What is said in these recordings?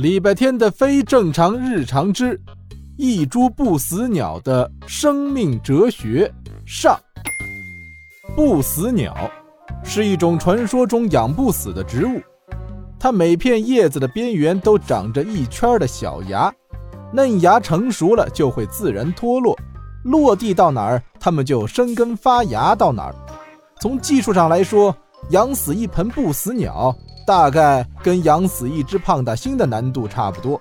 礼拜天的非正常日常之一株不死鸟的生命哲学上。不死鸟是一种传说中养不死的植物，它每片叶子的边缘都长着一圈的小芽，嫩芽成熟了就会自然脱落，落地到哪儿，它们就生根发芽到哪儿。从技术上来说，养死一盆不死鸟。大概跟养死一只胖大星的难度差不多。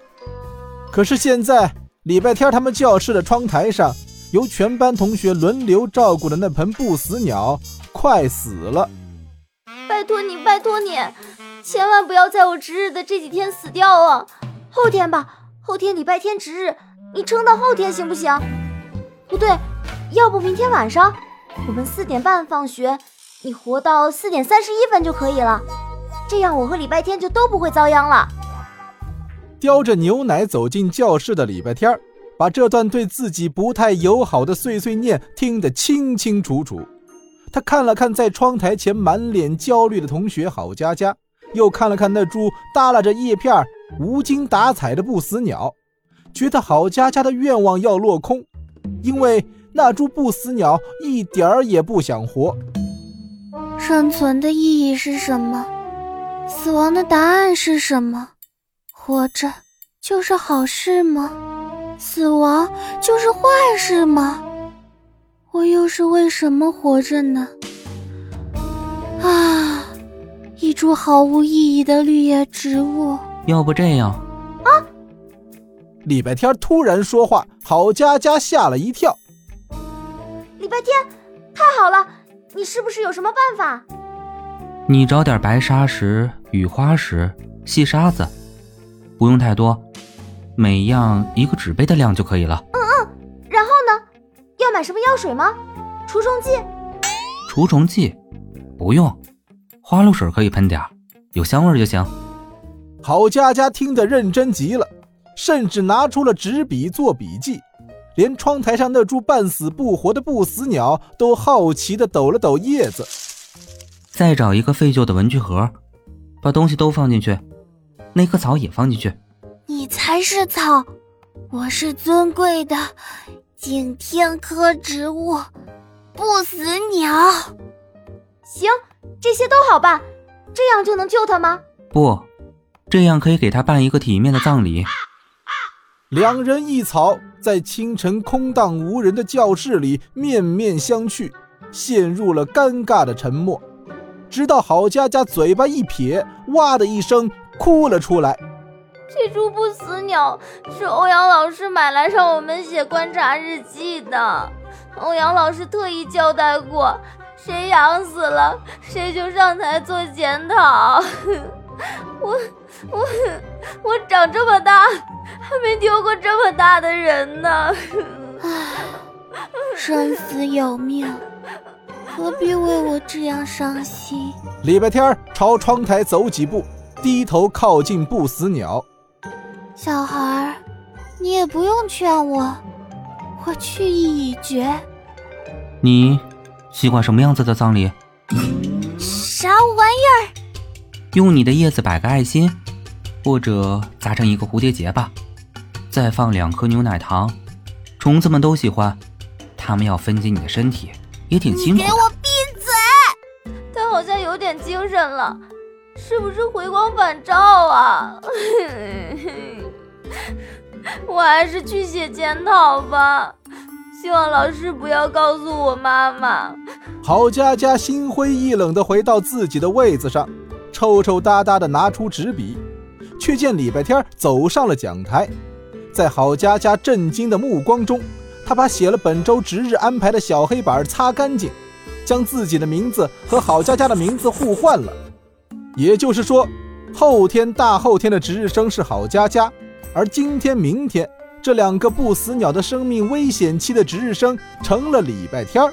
可是现在礼拜天，他们教室的窗台上，由全班同学轮流照顾的那盆不死鸟快死了。拜托你，拜托你，千万不要在我值日的这几天死掉啊！后天吧，后天礼拜天值日，你撑到后天行不行？不对，要不明天晚上，我们四点半放学，你活到四点三十一分就可以了。这样我和礼拜天就都不会遭殃了。叼着牛奶走进教室的礼拜天把这段对自己不太友好的碎碎念听得清清楚楚。他看了看在窗台前满脸焦虑的同学郝佳佳，又看了看那株耷拉着叶片、无精打采的不死鸟，觉得郝佳佳的愿望要落空，因为那株不死鸟一点儿也不想活。生存的意义是什么？死亡的答案是什么？活着就是好事吗？死亡就是坏事吗？我又是为什么活着呢？啊，一株毫无意义的绿叶植物。要不这样？啊！礼拜天突然说话，郝佳佳吓了一跳。礼拜天，太好了！你是不是有什么办法？你找点白砂石、雨花石、细沙子，不用太多，每样一个纸杯的量就可以了。嗯嗯，然后呢？要买什么药水吗？除虫剂？除虫剂不用，花露水可以喷点有香味就行。郝佳佳听得认真极了，甚至拿出了纸笔做笔记，连窗台上那株半死不活的不死鸟都好奇地抖了抖叶子。再找一个废旧的文具盒，把东西都放进去，那棵草也放进去。你才是草，我是尊贵的景天科植物不死鸟。行，这些都好办，这样就能救他吗？不，这样可以给他办一个体面的葬礼。两人一草在清晨空荡无人的教室里面面相觑，陷入了尴尬的沉默。直到郝佳佳嘴巴一撇，哇的一声哭了出来。这株不死鸟是欧阳老师买来让我们写观察日记的。欧阳老师特意交代过，谁养死了，谁就上台做检讨。我我我长这么大，还没丢过这么大的人呢。唉，生死有命。何必为我这样伤心？礼拜天朝窗台走几步，低头靠近不死鸟。小孩，你也不用劝我，我去意已决。你喜欢什么样子的葬礼？啥玩意儿？用你的叶子摆个爱心，或者扎成一个蝴蝶结吧。再放两颗牛奶糖，虫子们都喜欢，它们要分解你的身体。也挺辛苦。给我闭嘴！他好像有点精神了，是不是回光返照啊？我还是去写检讨吧，希望老师不要告诉我妈妈。郝佳佳心灰意冷地回到自己的位子上，抽抽搭搭地拿出纸笔，却见礼拜天走上了讲台，在郝佳佳震惊的目光中。他把写了本周值日安排的小黑板擦干净，将自己的名字和郝佳佳的名字互换了。也就是说，后天、大后天的值日生是郝佳佳，而今天、明天这两个不死鸟的生命危险期的值日生成了礼拜天儿。